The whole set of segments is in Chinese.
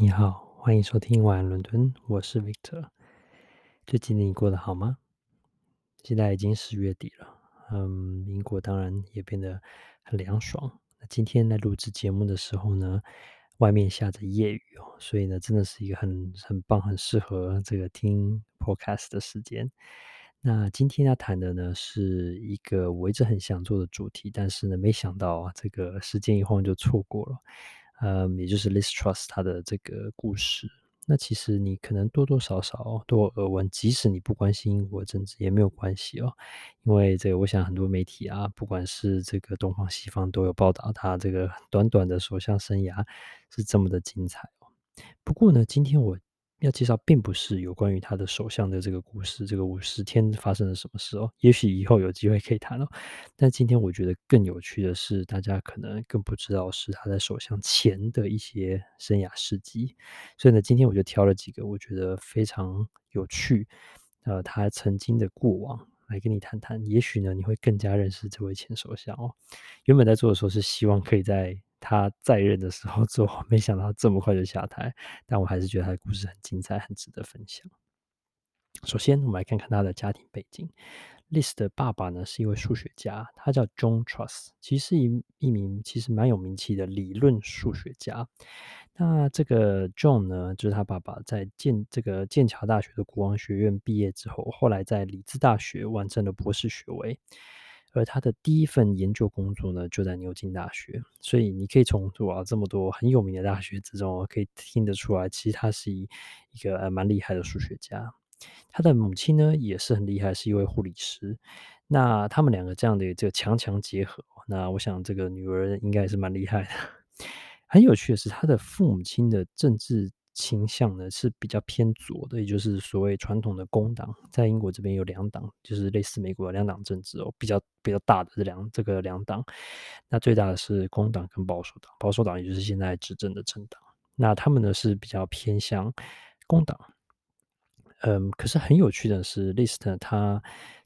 你好，欢迎收听晚安伦敦，我是 Victor。最近你过得好吗？现在已经十月底了，嗯，英国当然也变得很凉爽。那今天来录制节目的时候呢，外面下着夜雨哦，所以呢，真的是一个很很棒、很适合这个听 Podcast 的时间。那今天要谈的呢，是一个我一直很想做的主题，但是呢，没想到啊，这个时间一晃就错过了。嗯，也就是 listrust 它的这个故事。那其实你可能多多少少都有耳闻，即使你不关心英国政治也没有关系哦，因为这个我想很多媒体啊，不管是这个东方西方都有报道他这个短短的首相生涯是这么的精彩哦。不过呢，今天我。要介绍并不是有关于他的首相的这个故事，这个五十天发生了什么事哦？也许以后有机会可以谈哦。但今天我觉得更有趣的是，大家可能更不知道是他在首相前的一些生涯事迹。所以呢，今天我就挑了几个我觉得非常有趣，呃，他曾经的过往来跟你谈谈。也许呢，你会更加认识这位前首相哦。原本在做的时候是希望可以在。他在任的时候做，没想到这么快就下台，但我还是觉得他的故事很精彩，很值得分享。首先，我们来看看他的家庭背景。List 的爸爸呢是一位数学家，他叫 John Truss，其实是一一名其实蛮有名气的理论数学家。那这个 John 呢，就是他爸爸在剑这个剑桥大学的国王学院毕业之后，后来在里兹大学完成了博士学位。而他的第一份研究工作呢，就在牛津大学，所以你可以从哇这么多很有名的大学之中，可以听得出来，其实他是一一个蛮厉害的数学家。他的母亲呢也是很厉害，是一位护理师。那他们两个这样的这个强强结合，那我想这个女儿应该也是蛮厉害的。很有趣的是，他的父母亲的政治。倾向呢是比较偏左的，也就是所谓传统的工党，在英国这边有两党，就是类似美国的两党政治哦，比较比较大的这两这个两党，那最大的是工党跟保守党，保守党也就是现在执政的政党，那他们呢是比较偏向工党。嗯，可是很有趣的是，List 他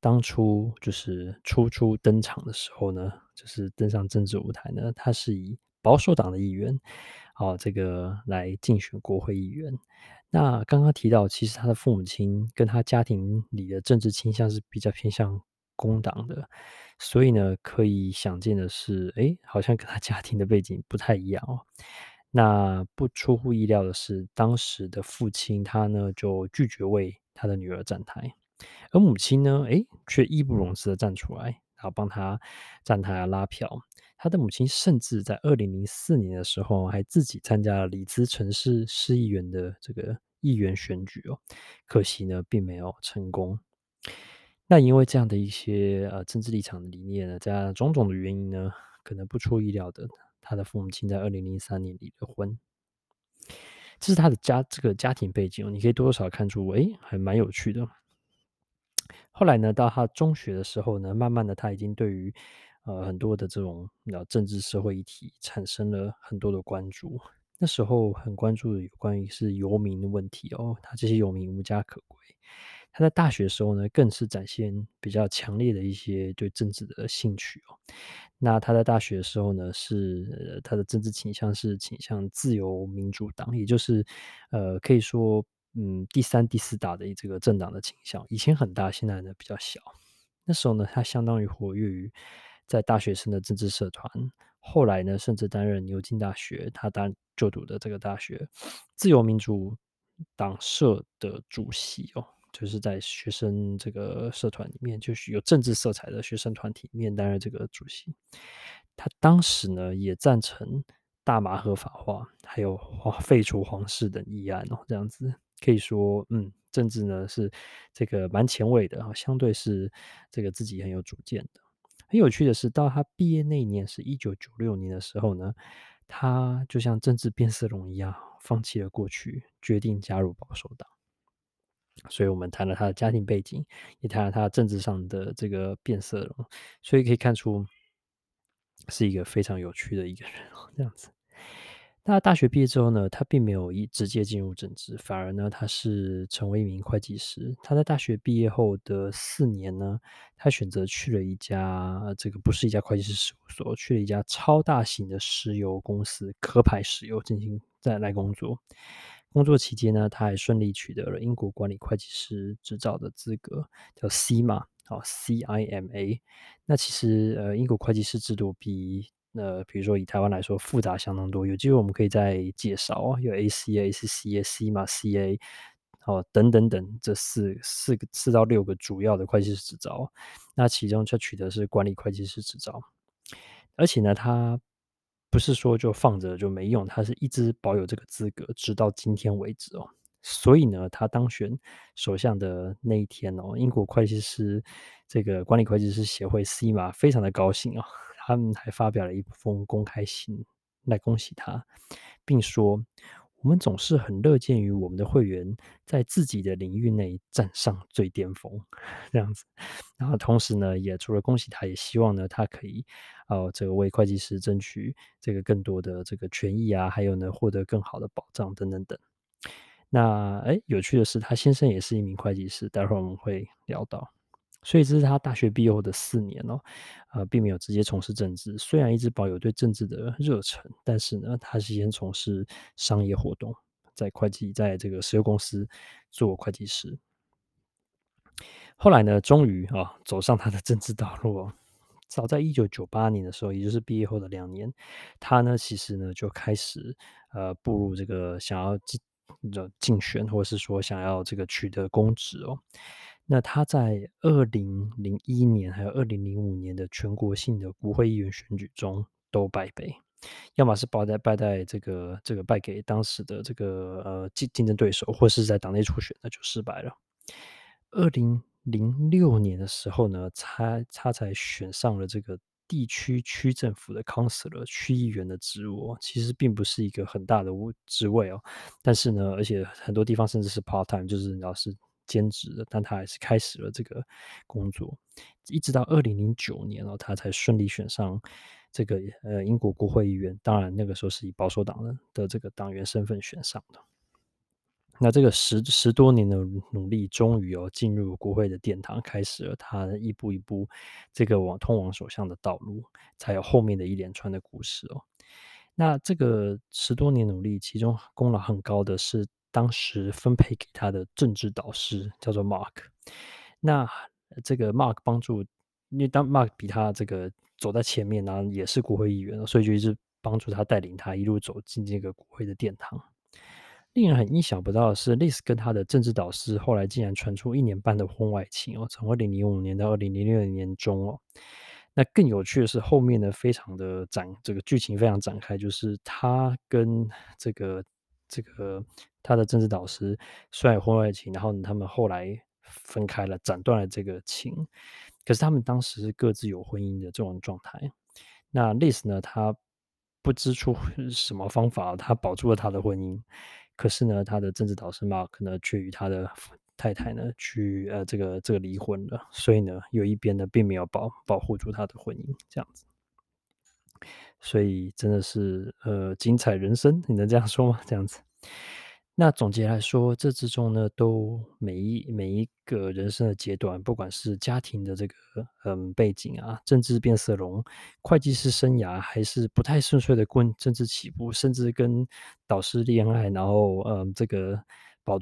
当初就是初初登场的时候呢，就是登上政治舞台呢，他是以保守党的议员。好，这个来竞选国会议员。那刚刚提到，其实他的父母亲跟他家庭里的政治倾向是比较偏向工党的，所以呢，可以想见的是，诶，好像跟他家庭的背景不太一样哦。那不出乎意料的是，当时的父亲他呢就拒绝为他的女儿站台，而母亲呢，诶，却义不容辞的站出来，帮他站台拉票。他的母亲甚至在二零零四年的时候，还自己参加了里兹城市市议员的这个议员选举哦，可惜呢，并没有成功。那因为这样的一些呃政治立场的理念呢，这样种种的原因呢，可能不出意料的，他的父母亲在二零零三年离了婚。这是他的家这个家庭背景，你可以多多少少看出，哎，还蛮有趣的。后来呢，到他中学的时候呢，慢慢的他已经对于呃，很多的这种呃政治社会议题产生了很多的关注。那时候很关注的有关于是游民的问题哦，他这些游民无家可归。他在大学的时候呢，更是展现比较强烈的一些对政治的兴趣哦。那他在大学的时候呢，是、他的政治倾向是倾向自由民主党，也就是呃可以说嗯第三、第四大的这个政党的倾向。以前很大，现在呢比较小。那时候呢，他相当于活跃于。在大学生的政治社团，后来呢，甚至担任牛津大学他当就读的这个大学自由民主党社的主席哦，就是在学生这个社团里面，就是有政治色彩的学生团体里面担任这个主席。他当时呢，也赞成大麻合法化，还有废除皇室等议案哦，这样子可以说，嗯，政治呢是这个蛮前卫的啊，相对是这个自己很有主见的。很有趣的是，到他毕业那一年是一九九六年的时候呢，他就像政治变色龙一样，放弃了过去，决定加入保守党。所以我们谈了他的家庭背景，也谈了他政治上的这个变色龙，所以可以看出是一个非常有趣的一个人。这样子，那大学毕业之后呢，他并没有一直接进入政治，反而呢，他是成为一名会计师。他在大学毕业后的四年呢，他选择去了一家这个不是一家会计师事务所，去了一家超大型的石油公司壳牌石油进行再来工作。工作期间呢，他还顺利取得了英国管理会计师执照的资格，叫 CIMA 啊，C-I-M-A。那其实呃，英国会计师制度比那比如说以台湾来说，复杂相当多，有机会我们可以再介绍啊，有 ACA、ACCA、CIMA、CA 哦等等等，这四四个四到六个主要的会计师执照，那其中就取得是管理会计师执照，而且呢，他不是说就放着就没用，他是一直保有这个资格，直到今天为止哦。所以呢，他当选首相的那一天哦，英国会计师这个管理会计师协会 CIMA 非常的高兴哦。他们还发表了一封公开信来恭喜他，并说：“我们总是很乐见于我们的会员在自己的领域内站上最巅峰。”这样子，然后同时呢，也除了恭喜他，也希望呢，他可以哦，这个为会计师争取这个更多的这个权益啊，还有呢，获得更好的保障等等等。那哎，有趣的是，他先生也是一名会计师，待会儿我们会聊到。所以这是他大学毕业后的四年哦，呃，并没有直接从事政治，虽然一直保有对政治的热忱，但是呢，他是先从事商业活动，在会计，在这个石油公司做会计师。后来呢，终于啊，走上他的政治道路哦。早在一九九八年的时候，也就是毕业后的两年，他呢，其实呢，就开始呃，步入这个想要竞竞选，或者是说想要这个取得公职哦。那他在二零零一年还有二零零五年的全国性的国会议员选举中都败北，要么是败在败在这个这个败给当时的这个呃竞竞争对手，或是在党内初选那就失败了。二零零六年的时候呢，他他才选上了这个地区区政府的 council 区议员的职务，其实并不是一个很大的职位哦，但是呢，而且很多地方甚至是 part time，就是你要是。兼职的，但他还是开始了这个工作，一直到二零零九年哦，他才顺利选上这个呃英国国会议员。当然，那个时候是以保守党的的这个党员身份选上的。那这个十十多年的努力，终于哦进入国会的殿堂，开始了他一步一步这个往通往首相的道路，才有后面的一连串的故事哦。那这个十多年努力，其中功劳很高的是。当时分配给他的政治导师叫做 Mark，那这个 Mark 帮助，因为当 Mark 比他这个走在前面，然后也是国会议员，所以就一直帮助他带领他一路走进这个国会的殿堂。令人很意想不到的是，Liz 跟他的政治导师后来竟然传出一年半的婚外情哦，从二零零五年到二零零六年中哦。那更有趣的是后面呢，非常的展，这个剧情非常展开，就是他跟这个这个。他的政治导师虽然婚外情，然后他们后来分开了，斩断了这个情。可是他们当时是各自有婚姻的这种状态。那 Liz 呢，他不知出 什么方法，他保住了他的婚姻。可是呢，他的政治导师 Mark 呢，却与他的太太呢，去呃这个这个离婚了。所以呢，有一边呢，并没有保保护住他的婚姻，这样子。所以真的是呃精彩人生，你能这样说吗？这样子。那总结来说，这之中呢，都每一每一个人生的阶段，不管是家庭的这个嗯背景啊，政治变色龙，会计师生涯，还是不太顺遂的婚政治起步，甚至跟导师恋爱，然后嗯这个保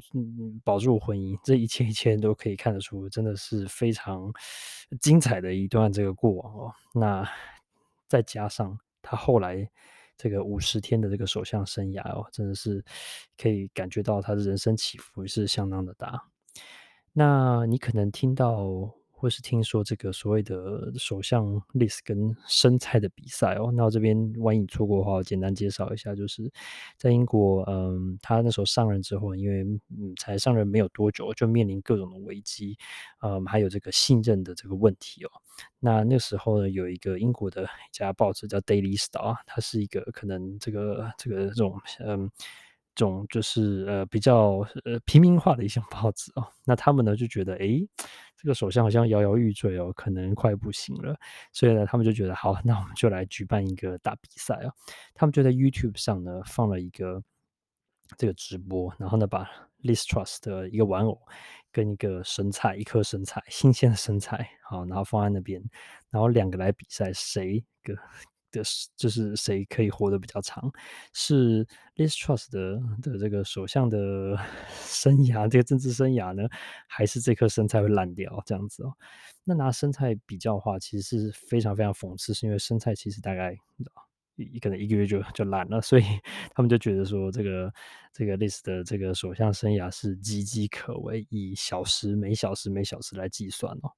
保住婚姻，这一切一切都可以看得出，真的是非常精彩的一段这个过往哦。那再加上他后来。这个五十天的这个首相生涯哦，真的是可以感觉到他的人生起伏是相当的大。那你可能听到或是听说这个所谓的首相 list 跟生菜的比赛哦，那我这边万一你错过的话，我简单介绍一下，就是在英国，嗯，他那时候上任之后，因为嗯才上任没有多久，就面临各种的危机，嗯，还有这个信任的这个问题哦。那那时候呢，有一个英国的一家报纸叫 Daily Star，它是一个可能这个这个这种嗯种就是呃比较呃平民化的一项报纸哦。那他们呢就觉得，诶，这个首相好像摇摇欲坠哦，可能快不行了。所以呢，他们就觉得好，那我们就来举办一个大比赛啊。他们就在 YouTube 上呢放了一个这个直播，然后呢把 l i s t r u s t 的一个玩偶跟一个生菜，一颗生菜，新鲜的生菜，好，然后放在那边，然后两个来比赛，谁个的就是谁可以活得比较长？是 Liz Truss 的的这个首相的 生涯，这个政治生涯呢，还是这颗生菜会烂掉这样子哦？那拿生菜比较的话，其实是非常非常讽刺，是因为生菜其实大概一可能一个月就就烂了，所以 他们就觉得说，这个这个 list 的这个首相生涯是岌岌可危，以小时每小时每小时来计算哦。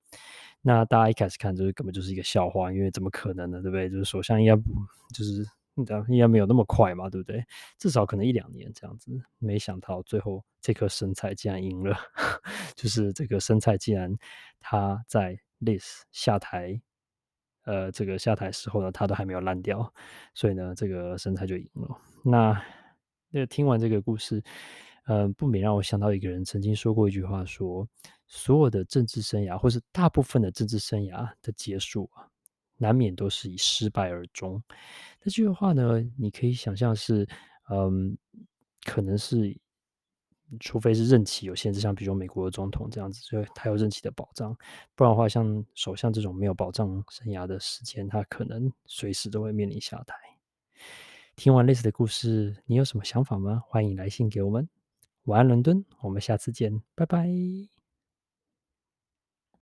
那大家一开始看就是根本就是一个笑话，因为怎么可能呢？对不对？就是首相应该不就是应该没有那么快嘛，对不对？至少可能一两年这样子。没想到最后这颗生菜竟然赢了，就是这个生菜竟然他在 list 下台，呃，这个下台时候呢，他都还没有烂掉，所以呢，这个生菜就赢了。那那听完这个故事，呃，不免让我想到一个人曾经说过一句话说。所有的政治生涯，或是大部分的政治生涯的结束啊，难免都是以失败而终。那这句话呢，你可以想象是，嗯，可能是，除非是任期有限制，像比如说美国的总统这样子，所以他有任期的保障，不然的话，像首相这种没有保障生涯的时间，他可能随时都会面临下台。听完类似的故事，你有什么想法吗？欢迎来信给我们。晚安，伦敦，我们下次见，拜拜。